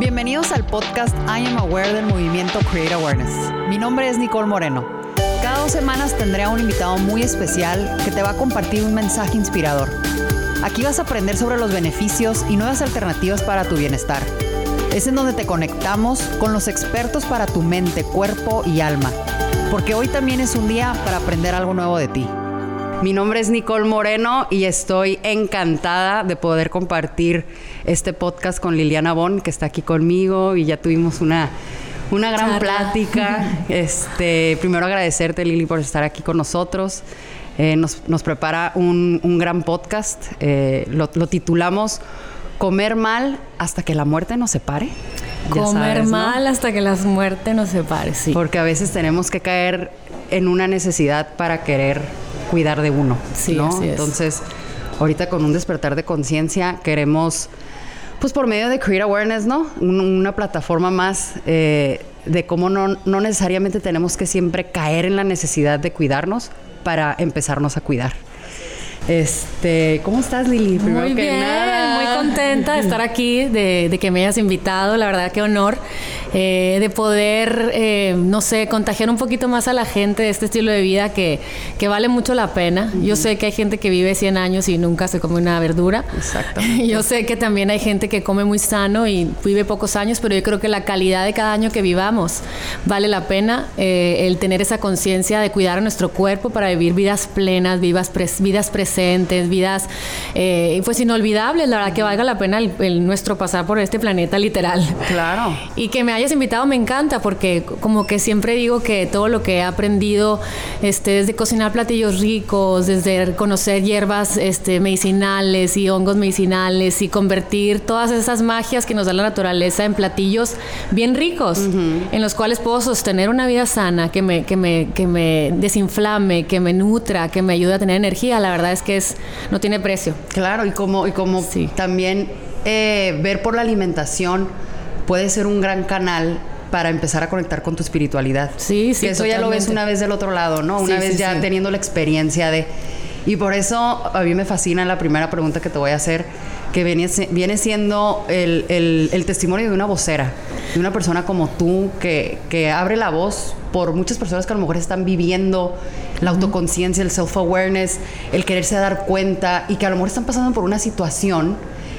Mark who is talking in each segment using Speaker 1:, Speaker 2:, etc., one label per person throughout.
Speaker 1: Bienvenidos al podcast I Am Aware del movimiento Create Awareness. Mi nombre es Nicole Moreno. Cada dos semanas tendré a un invitado muy especial que te va a compartir un mensaje inspirador. Aquí vas a aprender sobre los beneficios y nuevas alternativas para tu bienestar. Es en donde te conectamos con los expertos para tu mente, cuerpo y alma. Porque hoy también es un día para aprender algo nuevo de ti. Mi nombre es Nicole Moreno y estoy encantada de poder compartir este podcast con Liliana Bon, que está aquí conmigo y ya tuvimos una, una gran plática. Este, primero agradecerte, Lili, por estar aquí con nosotros. Eh, nos, nos, prepara un, un gran podcast. Eh, lo, lo, titulamos Comer mal hasta que la muerte nos separe.
Speaker 2: Ya Comer sabes, ¿no? mal hasta que la muerte nos separe, sí.
Speaker 1: Porque a veces tenemos que caer en una necesidad para querer cuidar de uno.
Speaker 2: Sí,
Speaker 1: ¿no?
Speaker 2: así es.
Speaker 1: Entonces, ahorita con un despertar de conciencia queremos, pues por medio de Create Awareness, ¿no? Un, una plataforma más eh, de cómo no, no necesariamente tenemos que siempre caer en la necesidad de cuidarnos para empezarnos a cuidar. Este, ¿cómo estás, Lili?
Speaker 2: Primero muy bien, nada. muy contenta de estar aquí, de, de, que me hayas invitado, la verdad qué honor, eh, de poder, eh, no sé, contagiar un poquito más a la gente de este estilo de vida que, que vale mucho la pena. Uh -huh. Yo sé que hay gente que vive 100 años y nunca se come una verdura.
Speaker 1: Exacto.
Speaker 2: Yo sé que también hay gente que come muy sano y vive pocos años, pero yo creo que la calidad de cada año que vivamos vale la pena eh, el tener esa conciencia de cuidar a nuestro cuerpo para vivir vidas plenas, vivas pres vidas presentes, vidas eh, pues inolvidables, la verdad que valga la pena el, el, nuestro pasar por este planeta literal.
Speaker 1: Claro.
Speaker 2: Y que me hayas invitado me encanta porque como que siempre digo que todo lo que he aprendido este, desde cocinar platillos ricos, desde conocer hierbas este, medicinales y hongos medicinales y convertir todas esas magias que nos da la naturaleza en platillos bien ricos, uh -huh. en los cuales puedo sostener una vida sana, que me, que, me, que me desinflame, que me nutra, que me ayude a tener energía, la verdad es que es, no tiene precio.
Speaker 1: Claro, y como, y como sí. también eh, ver por la alimentación puede ser un gran canal para empezar a conectar con tu espiritualidad.
Speaker 2: Sí, sí.
Speaker 1: Que eso
Speaker 2: totalmente.
Speaker 1: ya lo ves una vez del otro lado, ¿no? Una
Speaker 2: sí,
Speaker 1: vez
Speaker 2: sí,
Speaker 1: ya
Speaker 2: sí.
Speaker 1: teniendo la experiencia de... Y por eso a mí me fascina la primera pregunta que te voy a hacer, que viene, viene siendo el, el, el testimonio de una vocera, de una persona como tú que, que, abre la voz por muchas personas que a lo mejor están viviendo la autoconciencia, el self-awareness, el quererse dar cuenta y que a lo mejor están pasando por una situación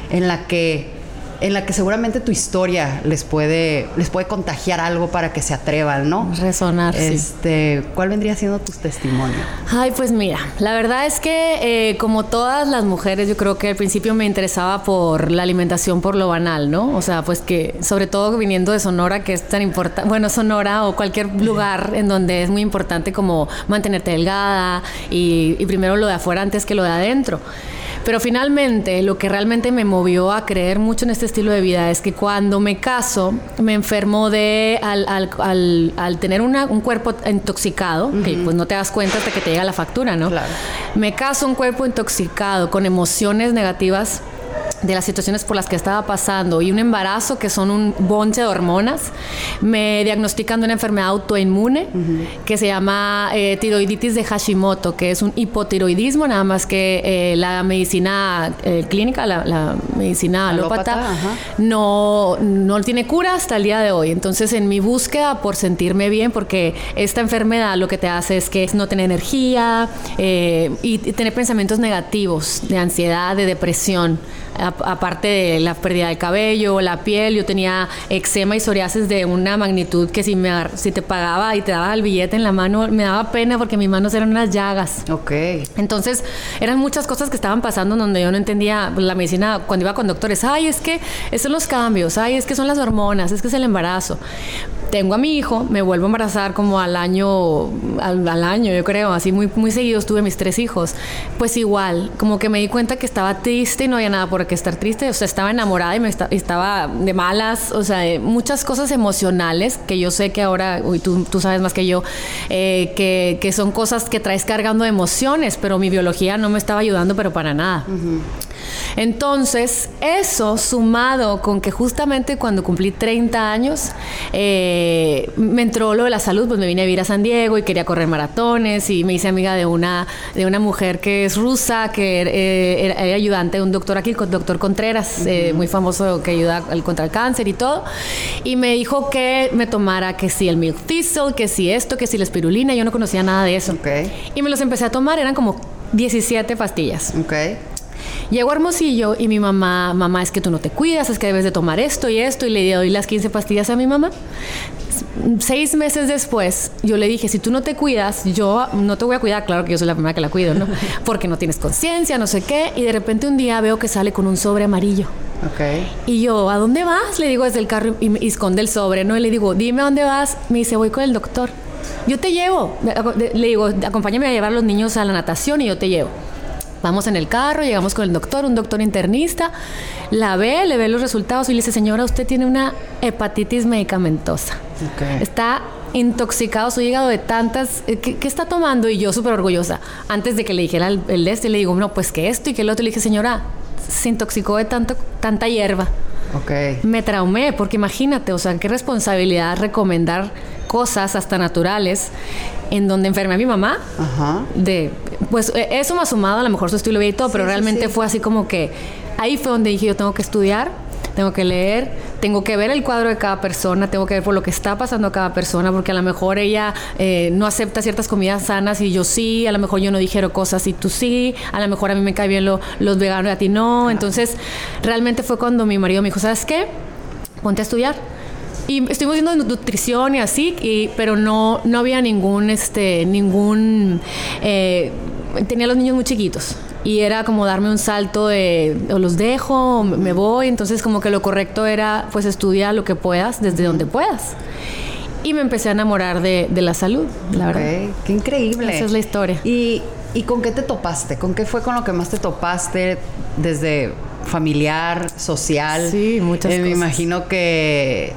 Speaker 1: en la que en la que seguramente tu historia les puede les puede contagiar algo para que se atrevan, ¿no?
Speaker 2: Resonar.
Speaker 1: Este,
Speaker 2: sí.
Speaker 1: ¿cuál vendría siendo tu testimonio?
Speaker 2: Ay, pues mira, la verdad es que eh, como todas las mujeres, yo creo que al principio me interesaba por la alimentación por lo banal, ¿no? O sea, pues que sobre todo viniendo de Sonora, que es tan importante, bueno, Sonora o cualquier lugar en donde es muy importante como mantenerte delgada y, y primero lo de afuera antes que lo de adentro. Pero finalmente lo que realmente me movió a creer mucho en este estilo de vida es que cuando me caso me enfermo de al, al, al, al tener una, un cuerpo intoxicado, uh -huh. que pues no te das cuenta hasta que te llega la factura, ¿no?
Speaker 1: Claro.
Speaker 2: Me caso un cuerpo intoxicado con emociones negativas de las situaciones por las que estaba pasando y un embarazo que son un bonche de hormonas, me diagnostican de una enfermedad autoinmune uh -huh. que se llama eh, tiroiditis de Hashimoto, que es un hipotiroidismo, nada más que eh, la medicina eh, clínica, la, la medicina alópata, alópata no, no tiene cura hasta el día de hoy. Entonces, en mi búsqueda por sentirme bien, porque esta enfermedad lo que te hace es que no tener energía eh, y tener pensamientos negativos, de ansiedad, de depresión aparte de la pérdida del cabello, la piel, yo tenía eczema y psoriasis de una magnitud que si, me, si te pagaba y te daba el billete en la mano, me daba pena porque mis manos eran unas llagas.
Speaker 1: Ok.
Speaker 2: Entonces, eran muchas cosas que estaban pasando donde yo no entendía la medicina cuando iba con doctores. Ay, es que esos son los cambios, ay, es que son las hormonas, es que es el embarazo. Tengo a mi hijo, me vuelvo a embarazar como al año, al, al año, yo creo, así muy, muy seguidos tuve mis tres hijos. Pues igual, como que me di cuenta que estaba triste y no había nada por qué estar triste, o sea, estaba enamorada y me está, estaba de malas, o sea, muchas cosas emocionales que yo sé que ahora, uy, tú, tú sabes más que yo, eh, que, que, son cosas que traes cargando emociones, pero mi biología no me estaba ayudando, pero para nada. Uh -huh. Entonces, eso sumado con que justamente cuando cumplí 30 años, eh, me entró lo de la salud, pues me vine a vivir a San Diego y quería correr maratones y me hice amiga de una, de una mujer que es rusa, que eh, era, era, ayudante de un doctor aquí, el doctor Contreras, eh, muy famoso que ayuda al, contra el cáncer y todo. Y me dijo que me tomara que si el milk thistle, que si esto, que si la espirulina. Yo no conocía nada de eso. Y me los empecé a tomar, eran como 17 pastillas.
Speaker 1: Ok.
Speaker 2: Llego a Hermosillo y mi mamá, mamá, es que tú no te cuidas, es que debes de tomar esto y esto, y le doy las 15 pastillas a mi mamá. Seis meses después, yo le dije, si tú no te cuidas, yo no te voy a cuidar, claro que yo soy la primera que la cuido, ¿no? Porque no tienes conciencia, no sé qué, y de repente un día veo que sale con un sobre amarillo.
Speaker 1: Ok.
Speaker 2: Y yo, ¿a dónde vas? Le digo desde el carro y, y esconde el sobre, ¿no? Y le digo, dime a dónde vas. Me dice, voy con el doctor. Yo te llevo. Le digo, acompáñame a llevar a los niños a la natación y yo te llevo. Vamos en el carro, llegamos con el doctor, un doctor internista, la ve, le ve los resultados y le dice, señora, usted tiene una hepatitis medicamentosa. Está intoxicado su hígado de tantas... Eh, ¿Qué, está tomando? Y yo súper orgullosa. Antes de que le dijera el, el este, le digo, no, pues que esto y que el otro. Le dije, señora, se intoxicó de tanto, tanta hierba.
Speaker 1: Ok.
Speaker 2: Me traumé, porque imagínate, o sea, qué responsabilidad recomendar cosas hasta naturales en donde enfermé a mi mamá.
Speaker 1: Ajá.
Speaker 2: De, pues e, eso me ha sumado, a lo mejor su estilo de vida y todo, pero
Speaker 1: Sí, sí,
Speaker 2: realmente
Speaker 1: sí.
Speaker 2: fue así como que ahí fue donde dije yo tengo que estudiar, tengo que leer, tengo que ver el cuadro de cada persona, tengo que ver por lo que está pasando a cada persona, porque a lo mejor ella eh, no acepta ciertas comidas sanas y yo sí, a lo mejor yo no dijeron cosas y tú sí, a lo mejor a mí me cae bien lo- los veganos y a ti no. Entonces, realmente fue cuando mi marido me dijo, ¿sabes qué? Ponte a estudiar. Y estuvimos viendo nutrición y así, y- pero no, no había ningún, este, ningún, eh, tenía los niños muy chiquitos. Y era como darme un salto de, o los dejo, o me voy. Entonces como que lo correcto era, pues estudia lo que puedas, desde donde puedas. Y me empecé a enamorar de, de la salud, la verdad.
Speaker 1: Ok, Qué increíble.
Speaker 2: Esa es la historia.
Speaker 1: ¿Y, ¿Y con qué te topaste? ¿Con qué fue con lo que más te topaste desde familiar, social?
Speaker 2: Sí, muchas
Speaker 1: Eh, Me
Speaker 2: cosas.
Speaker 1: imagino que,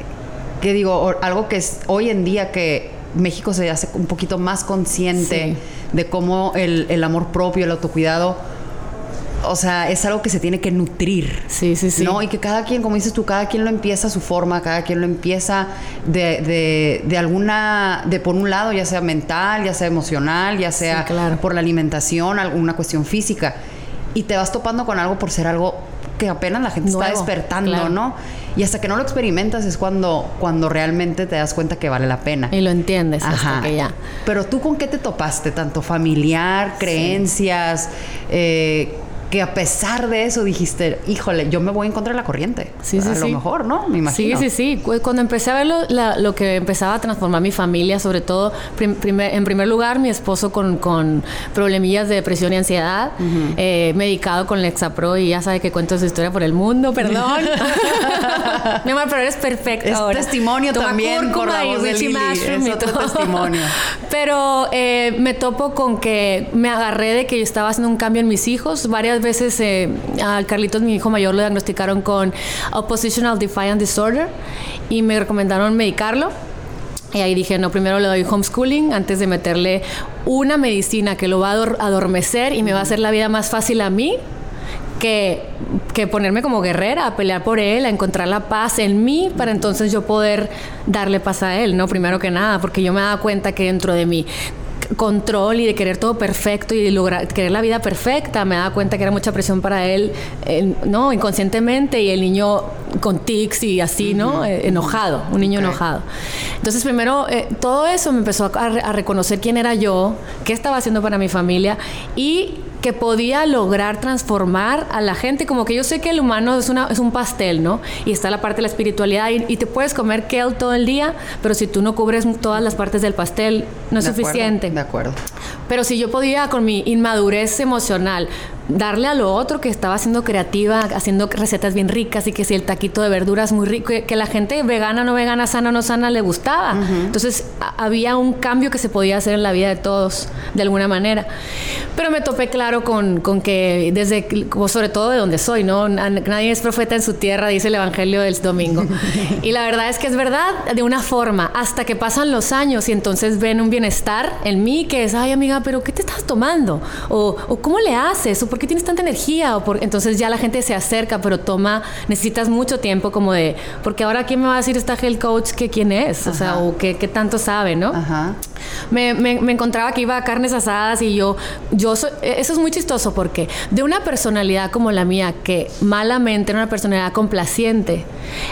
Speaker 1: que digo, algo que es hoy en día que México se hace un poquito más consciente
Speaker 2: Sí.
Speaker 1: de cómo el, el amor propio, el autocuidado, o sea, es algo que se tiene que nutrir.
Speaker 2: Sí, sí, sí.
Speaker 1: ¿no? Y que cada quien, como dices tú, cada quien lo empieza a su forma, cada quien lo empieza de, de, de alguna, de por un lado, ya sea mental, ya sea emocional, ya sea
Speaker 2: Sí, claro.
Speaker 1: por la alimentación, alguna cuestión física. Y te vas topando con algo por ser algo que apenas la gente está despertando,
Speaker 2: claro.
Speaker 1: ¿no? Y hasta que no lo experimentas es cuando, cuando realmente te das cuenta que vale la pena.
Speaker 2: Y lo entiendes hasta
Speaker 1: Ajá.
Speaker 2: que ya.
Speaker 1: Pero tú con qué te topaste, tanto familiar, creencias, eh, que a pesar de eso dijiste, híjole, yo me voy en contra de la corriente.
Speaker 2: Sí, sí,
Speaker 1: a lo mejor, ¿no? Me imagino.
Speaker 2: Sí, sí, sí. Cu- Cuando empecé a ver lo, la- lo que empezaba a transformar mi familia, sobre todo, prim- primer- en primer lugar, mi esposo con, con problemillas de depresión y ansiedad, eh, medicado con Lexapro y ya sabe que cuento su historia por el mundo, perdón. Mi amor, pero eres perfecta
Speaker 1: Es
Speaker 2: ahora.
Speaker 1: testimonio
Speaker 2: Toma
Speaker 1: también
Speaker 2: cúrcuma
Speaker 1: la voz de Lili, es otro testimonio.
Speaker 2: Pero eh, me topo con que me agarré de que yo estaba haciendo un cambio en mis hijos. Varias veces eh, a Carlitos, mi hijo mayor, lo diagnosticaron con Oppositional Defiant Disorder y me recomendaron medicarlo. Y ahí dije, no, primero le doy homeschooling antes de meterle una medicina que lo va a ador- adormecer y me va a hacer la vida más fácil a mí que, que ponerme como guerrera, a pelear por él, a encontrar la paz en mí para entonces yo poder darle paz a él, ¿no? Primero que nada, porque yo me daba cuenta que dentro de mí control y de querer todo perfecto y de lograr querer la vida perfecta me daba cuenta que era mucha presión para él no inconscientemente y el niño con tics y así no Eh, enojado un niño enojado. Entonces primero eh, todo eso me empezó a, a reconocer quién era yo qué estaba haciendo para mi familia y que podía lograr transformar a la gente, como que yo sé que el humano es, una, es un pastel, ¿no? Y está la parte de la espiritualidad y, y te puedes comer kale todo el día, pero si tú no cubres todas las partes del pastel, no es
Speaker 1: De acuerdo,
Speaker 2: suficiente.
Speaker 1: De acuerdo.
Speaker 2: Pero si yo podía con mi inmadurez emocional darle a lo otro que estaba haciendo creativa, haciendo recetas bien ricas y que si el taquito de verduras muy rico, que, que la gente vegana, no vegana, sana, no sana le gustaba. Entonces había un cambio que se podía hacer en la vida de todos de alguna manera. Pero me topé claro con, con que desde, sobre todo de donde soy, ¿no? Na- Nadie es profeta en su tierra, dice el Evangelio del domingo. y la verdad es que es verdad de una forma, hasta que pasan los años y entonces ven un bienestar en mí que es, ay amiga, pero ¿qué te estás tomando? O, o ¿cómo le haces? ¿O por qué tienes tanta energía? O por... Entonces ya la gente se acerca, pero toma, necesitas mucho tiempo como de, porque ahora quién me va a decir esta health coach que quién es, o sea, o qué, qué tanto sabe, ¿no?
Speaker 1: Ajá.
Speaker 2: me, encontraba que iba a carnes asadas y yo, yo eso es muy chistoso porque de una personalidad como la mía, que malamente era una personalidad complaciente,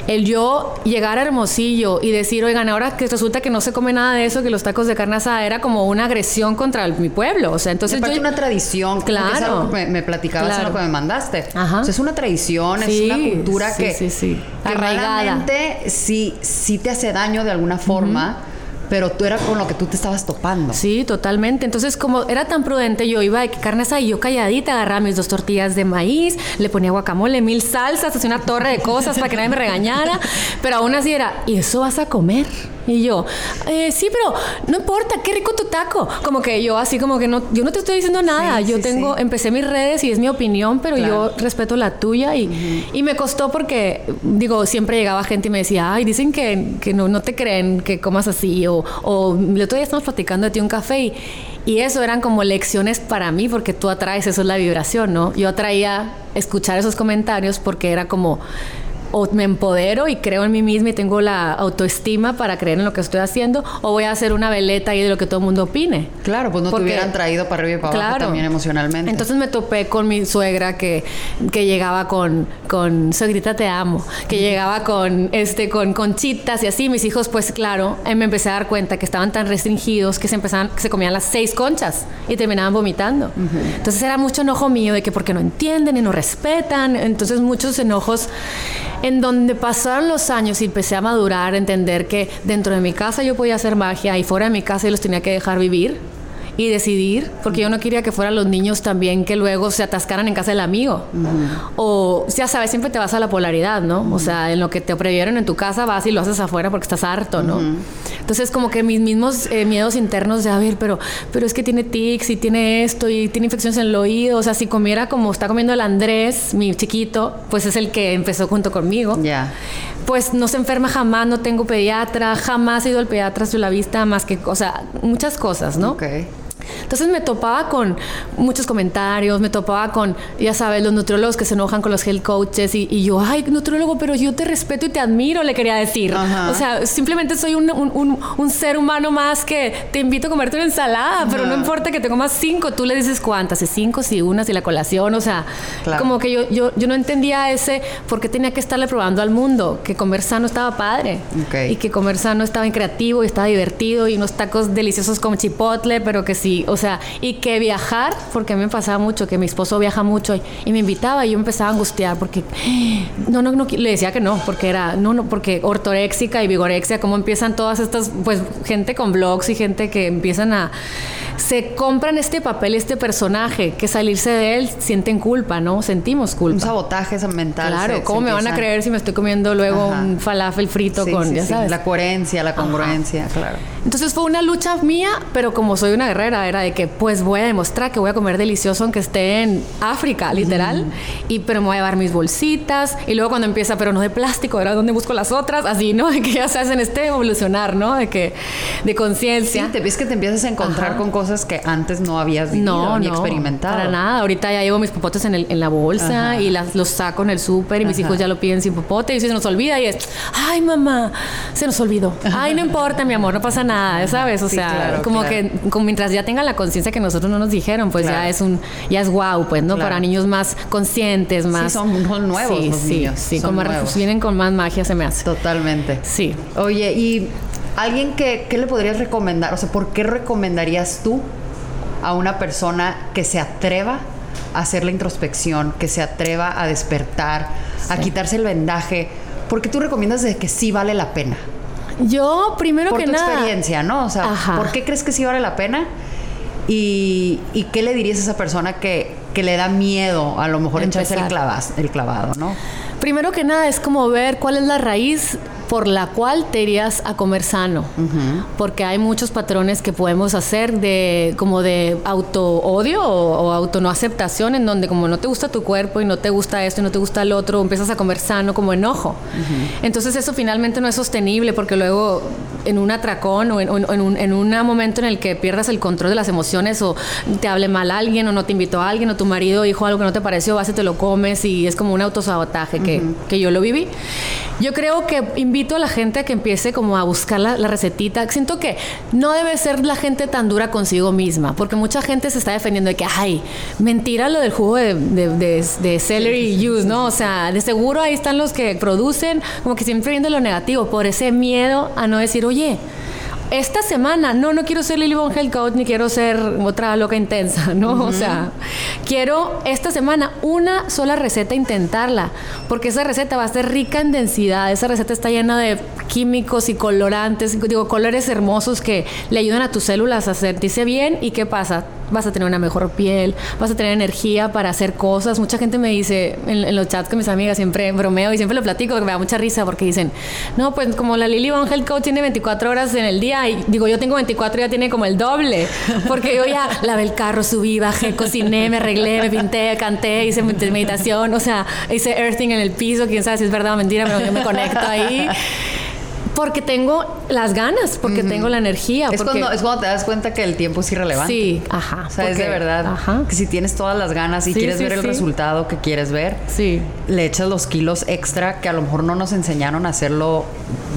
Speaker 2: el yo llegar a Hermosillo y decir, oigan, ahora que resulta que no se come nada de eso, que los tacos de carne asada era como una agresión contra mi pueblo. O sea, entonces.
Speaker 1: Es una tradición, claro. me, me, platicabas en lo que me mandaste. Ajá. es una tradición, es una cultura que, sí, sí. que sí, sí te hace daño de alguna forma pero tú era con lo que tú te estabas topando.
Speaker 2: Sí, totalmente. Entonces, como era tan prudente, yo iba de carne asada y yo calladita agarraba mis dos tortillas de maíz, le ponía guacamole, mil salsas, hacía una torre de cosas para que nadie me regañara, pero aún así era, ¿y eso vas a comer? Y yo, eh, sí, pero no importa, qué rico tu taco. Como que yo así como que no, yo no te estoy diciendo nada. yo tengo, empecé mis redes y es mi opinión, pero yo respeto la tuya y, y, me costó porque, digo, siempre llegaba gente y me decía, ay, dicen que, que no, no te creen que comas así o, o el otro día estamos platicando de ti un café y, y eso eran como lecciones para mí porque tú atraes, eso es la vibración, ¿no? Yo atraía escuchar esos comentarios porque era como o me empodero y creo en mí misma y tengo la autoestima para creer en lo que estoy haciendo, o voy a hacer una veleta ahí de lo que todo el mundo opine.
Speaker 1: Claro, pues no te hubieran traído para arriba y para abajo también emocionalmente.
Speaker 2: Entonces me topé con mi suegra que, que llegaba con, con suegrita te amo, que llegaba con este, con conchitas y así. Mis hijos, pues claro, eh, me empecé a dar cuenta que estaban tan restringidos que se empezaban, que se comían las seis conchas y terminaban vomitando. Entonces era mucho enojo mío de que porque no entienden y no respetan. Entonces muchos enojos en donde pasaron los años y empecé a madurar, entender que dentro de mi casa yo podía hacer magia y fuera de mi casa yo los tenía que dejar vivir y decidir, porque yo no quería que fueran los niños también que luego se atascaran en casa del amigo. O, ya sabes, siempre te vas a la polaridad, ¿no? O sea, en lo que te previeron en tu casa vas y lo haces afuera porque estás harto, ¿no? Entonces, como que mis mismos eh, miedos internos de, a ver, pero, pero es que tiene tics y tiene esto y tiene infecciones en el oído. O sea, si comiera como está comiendo el Andrés, mi chiquito, pues es el que empezó junto conmigo. Ya. Pues no se enferma jamás, no tengo pediatra, jamás he ido al pediatra a la vista, más que, o sea, muchas cosas, ¿no? Ok. Entonces me topaba con muchos comentarios, me topaba con, ya sabes, los nutriólogos que se enojan con los health coaches y, yo, ay, nutriólogo, pero yo te respeto y te admiro, le quería decir. O sea, simplemente soy un, un, un, ser humano más que te invito a comerte una ensalada, pero no importa que te comas cinco, tú le dices cuántas, si cinco, si una, si la colación, o sea, como que yo, yo, yo no entendía ese, por qué tenía que estarle probando al mundo, que comer sano estaba padre y que comer sano estaba en creativo y estaba divertido y unos tacos deliciosos como chipotle, pero que sí o sea, y que viajar, porque a mí me pasaba mucho, que mi esposo viaja mucho y, me invitaba y yo empezaba a angustiar porque, no, no, no, le decía que no, porque era, no, no, porque ortoréxica y vigorexia, cómo empiezan todas estas, pues, gente con blogs y gente que empiezan a, se compran este papel, este personaje, que salirse de él sienten culpa, ¿no? Sentimos culpa. Un
Speaker 1: sabotaje mental.
Speaker 2: Claro, ¿cómo me van a creer si me estoy comiendo luego un falafel frito con, ya sabes?
Speaker 1: La coherencia, la congruencia, claro.
Speaker 2: Entonces fue una lucha mía, pero como soy una guerrera, era de que pues voy a demostrar que voy a comer delicioso aunque esté en África, literal, y pero me voy a llevar mis bolsitas y luego cuando empieza, pero no de plástico, era donde busco las otras, así, ¿no? De que ya se hacen este evolucionar, ¿no? De que de conciencia.
Speaker 1: Sí, te ves que te empiezas a encontrar con cosas que antes no habías vivido no, ni experimentado.
Speaker 2: Para nada, ahorita ya llevo mis popotes en, el, en la bolsa y las, los saco en el súper y mis hijos ya lo piden sin popote y se nos olvida y es, ay mamá, se nos olvidó. Ay, no importa, mi amor, no pasa nada, ¿sabes? O sea, como que como mientras ya tengan la conciencia que nosotros no nos dijeron, pues ya es un, ya es wow, pues, ¿no? Para niños más conscientes, más.
Speaker 1: Sí, son, nuevos sí, los niños.
Speaker 2: Sí, como vienen con más magia se me hace.
Speaker 1: Totalmente.
Speaker 2: Sí.
Speaker 1: Oye, y alguien que, ¿qué le podrías recomendar? O sea, ¿por qué recomendarías tú a una persona que se atreva a hacer la introspección, que se atreva a despertar, a quitarse el vendaje? Porque tú recomiendas de que sí vale la pena.
Speaker 2: Yo, primero que nada.
Speaker 1: Por tu experiencia, ¿no? O sea, ¿por qué crees que sí vale la pena? Y, qué le dirías a esa persona que, le da miedo a lo mejor echarse el, el clavado, ¿no?
Speaker 2: Primero que nada es como ver cuál es la raíz por la cual te irías a comer sano. Porque hay muchos patrones que podemos hacer de como de auto odio o, auto no aceptación en donde como no te gusta tu cuerpo y no te gusta esto y no te gusta el otro, empiezas a comer sano como enojo. Entonces eso finalmente no es sostenible porque luego en un atracón o en, un, en un momento en el que pierdas el control de las emociones o te hable mal alguien o no te invitó a alguien o tu marido dijo algo que no te pareció, vas y te lo comes y es como un autosabotaje que, que yo lo viví. Yo creo que invito invito a la gente a que empiece como a buscar la, recetita. Siento que no debe ser la gente tan dura consigo misma, porque mucha gente se está defendiendo de que, ay, mentira lo del jugo de, de, celery use, ¿no? O sea, de seguro ahí están los que producen, como que siempre viendo lo negativo, por ese miedo a no decir, oye, esta semana, no, no quiero ser Lily Von Coach ni quiero ser otra loca intensa, ¿no? O sea, quiero esta semana una sola receta intentarla, porque esa receta va a ser rica en densidad, esa receta está llena de químicos y colorantes, digo, colores hermosos que le ayudan a tus células a sentirse bien y ¿qué pasa? Vas a tener una mejor piel, vas a tener energía para hacer cosas. Mucha gente me dice en, los chats con mis amigas, siempre bromeo y siempre lo platico, que me da mucha risa porque dicen, no, pues como la Lily Health Coach tiene 24 horas en el día y digo, yo tengo 24 y ya tiene como el doble, porque yo ya lavé el carro, subí, bajé, cociné, me arreglé, me pinté, canté, hice meditación, o sea, hice earthing en el piso, quién sabe si es verdad o mentira, pero yo me conecto ahí. Porque tengo las ganas, porque tengo la energía.
Speaker 1: Es, cuando, es cuando te das cuenta que el tiempo es irrelevante.
Speaker 2: Sí, ajá.
Speaker 1: O sea, es de verdad. Ajá. Que si tienes todas las ganas y quieres ver el resultado que quieres ver,
Speaker 2: sí.
Speaker 1: le echas los kilos extra que a lo mejor no nos enseñaron a hacerlo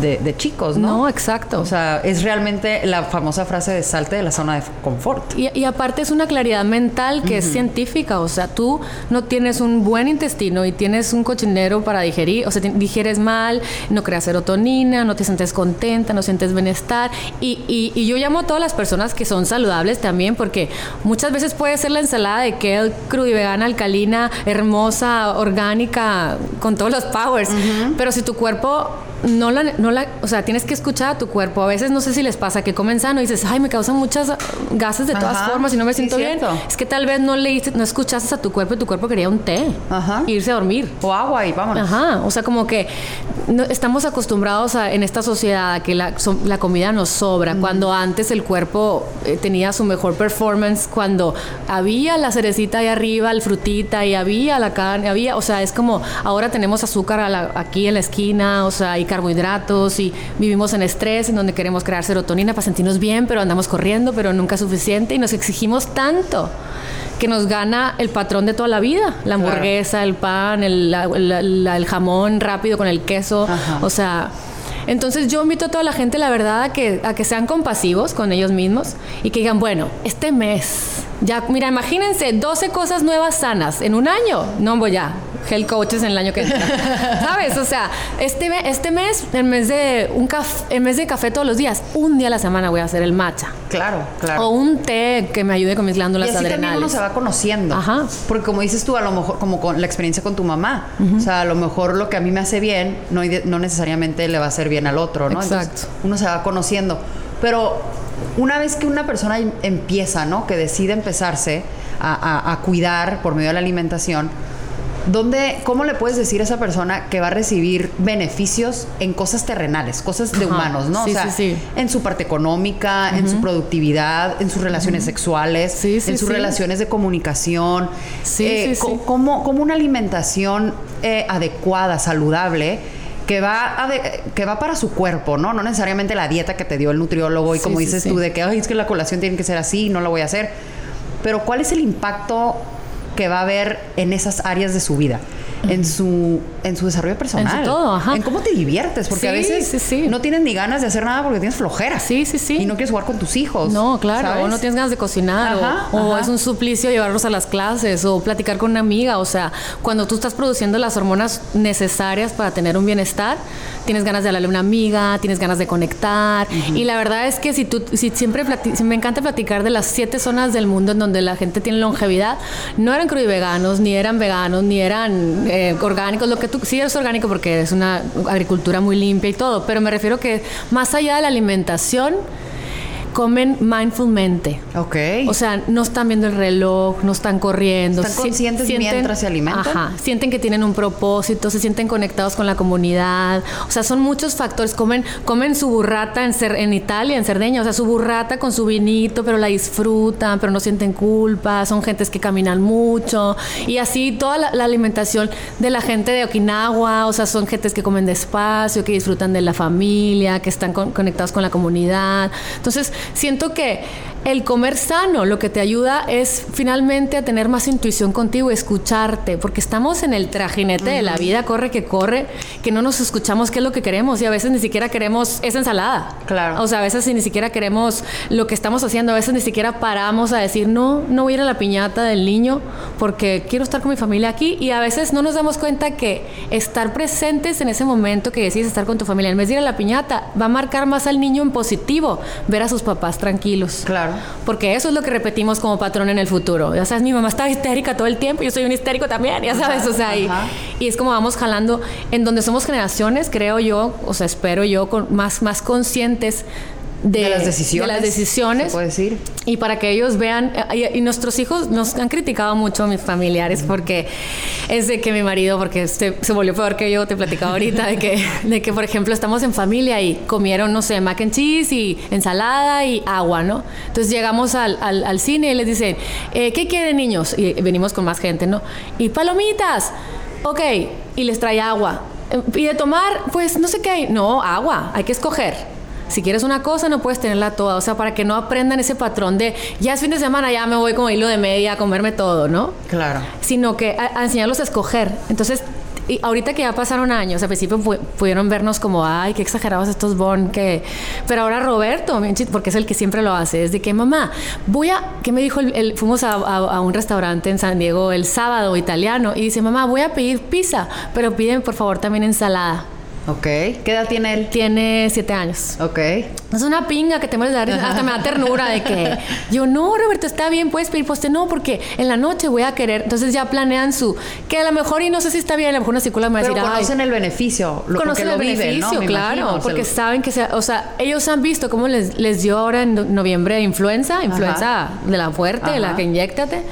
Speaker 1: de, chicos, ¿no?
Speaker 2: No, exacto.
Speaker 1: O sea, es realmente la famosa frase de salte de la zona de confort.
Speaker 2: Y, aparte es una claridad mental que es científica. O sea, tú no tienes un buen intestino y tienes un cochinero para digerir, o sea, digieres mal, no creas serotonina, no te sientes contenta, no sientes bienestar. Y, y, yo llamo a todas las personas que son saludables también, porque muchas veces puede ser la ensalada de kale crudo y vegana, alcalina, hermosa, orgánica, con todos los powers. Pero si tu cuerpo no la, no la, o sea, tienes que escuchar a tu cuerpo. A veces no sé si les pasa que comen sano y dices, ay, me causan muchas gases de todas formas y no me siento bien. Es que tal vez no leíste, no escuchaste a tu cuerpo y tu cuerpo quería un té. Ajá. irse a dormir.
Speaker 1: O agua y vámonos.
Speaker 2: Ajá. O sea, como que estamos acostumbrados a, en esta sociedad a que la, la comida nos sobra. Cuando antes el cuerpo eh, tenía su mejor performance, cuando había la cerecita ahí arriba, el frutita y había la carne, había, o sea, es como ahora tenemos azúcar aquí en la esquina, o sea, y carbohidratos y vivimos en estrés, en donde queremos crear serotonina para sentirnos bien, pero andamos corriendo, pero nunca es suficiente y nos exigimos tanto que nos gana el patrón de toda la vida, la hamburguesa, el pan, el, el, jamón rápido con el queso, o sea... Entonces yo invito a toda la gente, la verdad, a que, a que sean compasivos con ellos mismos y que digan, bueno, este mes, ya, mira, imagínense 12 cosas nuevas sanas en un año. No, voy ya, health coaches en el año que entra. ¿Sabes? O sea, este, este mes, en mes de un café, en mes de café todos los días, un día a la semana voy a hacer el matcha.
Speaker 1: Claro, claro.
Speaker 2: O un té que me ayude con mis glándulas
Speaker 1: y así
Speaker 2: adrenales.
Speaker 1: También uno se va conociendo. Ajá. Porque como dices tú, a lo mejor, como con la experiencia con tu mamá, o sea, a lo mejor lo que a mí me hace bien, no, no necesariamente le va a hacer bien al otro, ¿no?
Speaker 2: Exacto.
Speaker 1: uno se va conociendo. Pero una vez que una persona em, empieza, ¿no? Que decide empezarse a cuidar por medio de la alimentación, ¿Dónde, ¿Cómo le puedes decir a esa persona que va a recibir beneficios en cosas terrenales, cosas de humanos, ¿no?
Speaker 2: Sí, o sea, sí,
Speaker 1: en su parte económica, en su productividad, en sus relaciones sexuales, en sus relaciones de comunicación. Eh, como, una alimentación eh, adecuada, saludable, que va, que va para su cuerpo, ¿no? No necesariamente la dieta que te dio el nutriólogo y como dices tú, de que Ay, es que la colación tiene que ser así, no la voy a hacer. Pero ¿cuál es el impacto que va a haber en esas áreas de su vida en su, en su desarrollo personal.
Speaker 2: En todo, ajá.
Speaker 1: En cómo te diviertes, porque a veces no tienes ni ganas de hacer nada porque tienes flojera.
Speaker 2: Sí, sí, sí.
Speaker 1: Y no quieres jugar con tus hijos.
Speaker 2: No, claro. O no tienes ganas de cocinar. o, es un suplicio llevarlos a las clases o platicar con una amiga. O sea, cuando tú estás produciendo las hormonas necesarias para tener un bienestar, tienes ganas de hablarle a una amiga, tienes ganas de conectar. Y la verdad es que si tú, si siempre me encanta platicar de las siete zonas del mundo en donde la gente tiene longevidad, no eran veganos ni eran veganos, ni eran eh, orgánicos, lo que tú sí eres orgánico porque es una agricultura muy limpia y todo, pero me refiero que más allá de la alimentación, comen mindfulmente.
Speaker 1: Ok.
Speaker 2: O sea, no están viendo el reloj, no están corriendo.
Speaker 1: Están conscientes mientras se alimentan.
Speaker 2: Ajá. Sienten que tienen un propósito, se sienten conectados con la comunidad. O sea, son muchos factores. Comen, comen su burrata en, en Italia, en Cerdeña. O sea, su burrata con su vinito, pero la disfrutan, pero no sienten culpa. Son gentes que caminan mucho. Y así toda la, alimentación de la gente de Okinawa. O sea, son gentes que comen despacio, que disfrutan de la familia, que están conectados con la comunidad. Entonces, siento que el comer sano lo que te ayuda es finalmente a tener más intuición contigo, escucharte, porque estamos en el trajinete de la vida, corre que corre, que no nos escuchamos qué es lo que queremos y a veces ni siquiera queremos esa ensalada.
Speaker 1: Claro.
Speaker 2: O sea, a veces ni siquiera queremos lo que estamos haciendo, a veces ni siquiera paramos a decir, no, no voy a ir a la piñata del niño porque quiero estar con mi familia aquí y a veces no nos damos cuenta que estar presentes en ese momento que decides estar con tu familia, en vez de ir a la piñata, va a marcar más al niño en positivo, ver a sus papás tranquilos.
Speaker 1: Claro.
Speaker 2: Porque eso es lo que repetimos como patrón en el futuro. Ya sabes, mi mamá estaba histérica todo el tiempo, yo soy un histérico también, ya sabes, o sea, y, y, es como vamos jalando, en donde somos generaciones, creo yo, o sea, espero yo, con, más, más conscientes de,
Speaker 1: las decisiones.
Speaker 2: De las decisiones.
Speaker 1: Puede decir.
Speaker 2: Y para que ellos vean, y, nuestros hijos nos han criticado mucho mis familiares porque es de que mi marido, porque se, se, volvió peor que yo, te platicaba ahorita, de que, de que, por ejemplo, estamos en familia y comieron, no sé, mac and cheese y ensalada y agua, ¿no? Entonces llegamos al, al, al cine y les dicen, eh, ¿qué quieren niños? Y venimos con más gente, ¿no? Y palomitas. Ok, y les trae agua. Y de tomar, pues no sé qué hay. No, agua, hay que escoger. Si quieres una cosa, no puedes tenerla toda. O sea, para que no aprendan ese patrón de ya es fin de semana, ya me voy como hilo de media a comerme todo, ¿no?
Speaker 1: Claro.
Speaker 2: Sino que a, a enseñarlos a escoger. Entonces, y ahorita que ya pasaron años, al principio pudieron vernos como, ay, qué exagerados estos Bon, que... Pero ahora Roberto, porque es el que siempre lo hace, es de que, mamá, voy a... ¿Qué me dijo? El, fuimos a, a, a, un restaurante en San Diego el sábado italiano y dice, mamá, voy a pedir pizza, pero piden por favor también ensalada.
Speaker 1: Ok. ¿Qué edad tiene él?
Speaker 2: Tiene siete años.
Speaker 1: Ok.
Speaker 2: Es una pinga que te mueres de hasta me da ternura de que yo, no, Roberto, está bien, puedes pedir postre. No, porque en la noche voy a querer. Entonces ya planean su. Que a lo mejor, y no sé si está bien, a lo mejor una psicóloga me va a decir.
Speaker 1: Pero conocen el beneficio. Lo,
Speaker 2: conocen el
Speaker 1: viven,
Speaker 2: beneficio,
Speaker 1: ¿no?
Speaker 2: claro.
Speaker 1: Imagino,
Speaker 2: porque
Speaker 1: se
Speaker 2: saben que, sea, o sea, ellos han visto cómo les, les dio ahora en noviembre influenza, influenza de la fuerte, de la que inyectate.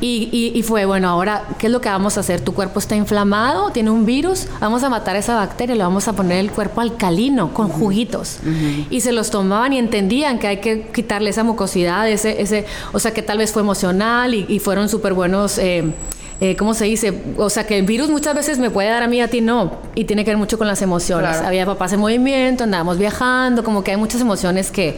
Speaker 2: Y, y, y, fue, bueno, ahora, ¿qué es lo que vamos a hacer? Tu cuerpo está inflamado, tiene un virus, vamos a matar esa bacteria, le vamos a poner el cuerpo alcalino con juguitos. Uh -huh. Y se los tomaban y entendían que hay que quitarle esa mucosidad, ese, ese o sea, que tal vez fue emocional y, y fueron súper buenos. Eh, eh, ¿cómo se dice? O sea, que el virus muchas veces me puede dar a mí, a ti no. Y tiene que ver mucho con las emociones.
Speaker 1: Claro.
Speaker 2: Había papás en movimiento, andábamos viajando, como que hay muchas emociones que,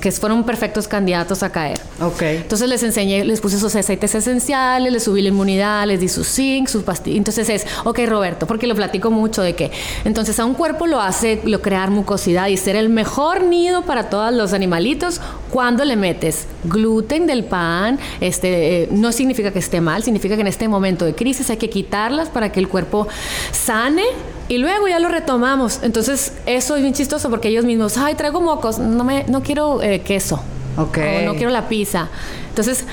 Speaker 2: que fueron perfectos candidatos a caer.
Speaker 1: Ok.
Speaker 2: Entonces les enseñé, les puse esos aceites esenciales, les subí la inmunidad, les di su zinc, sus pastillas. Entonces es, ok, Roberto, porque lo platico mucho de que, entonces a un cuerpo lo hace lo crear mucosidad y ser el mejor nido para todos los animalitos cuando le metes gluten del pan. Este, eh, no significa que esté mal, significa que en este momento de crisis hay que quitarlas para que el cuerpo sane y luego ya lo retomamos. Entonces, eso es bien chistoso porque ellos mismos, ay, traigo mocos, no, me, no quiero eh, queso.
Speaker 1: Ok.
Speaker 2: O no quiero la pizza. Entonces,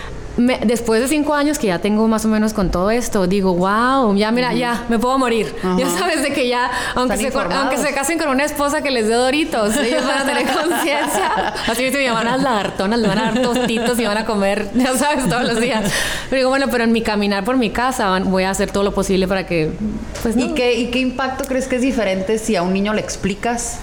Speaker 2: me, después de cinco años que ya tengo más o menos con todo esto, digo, wow, ya mira, uh -huh. ya me puedo morir. Uh -huh. Ya sabes de que ya, aunque se, aunque se, casen con una esposa que les dé doritos, ellos van a tener conciencia. Así que me van a lagartonas, le van a dar tostitos y van a comer, ya sabes, todos los días. Pero digo, bueno, pero en mi caminar por mi casa voy a hacer todo lo posible para que, pues no.
Speaker 1: ¿Y qué, ¿Y qué impacto crees que es diferente si a un niño le explicas?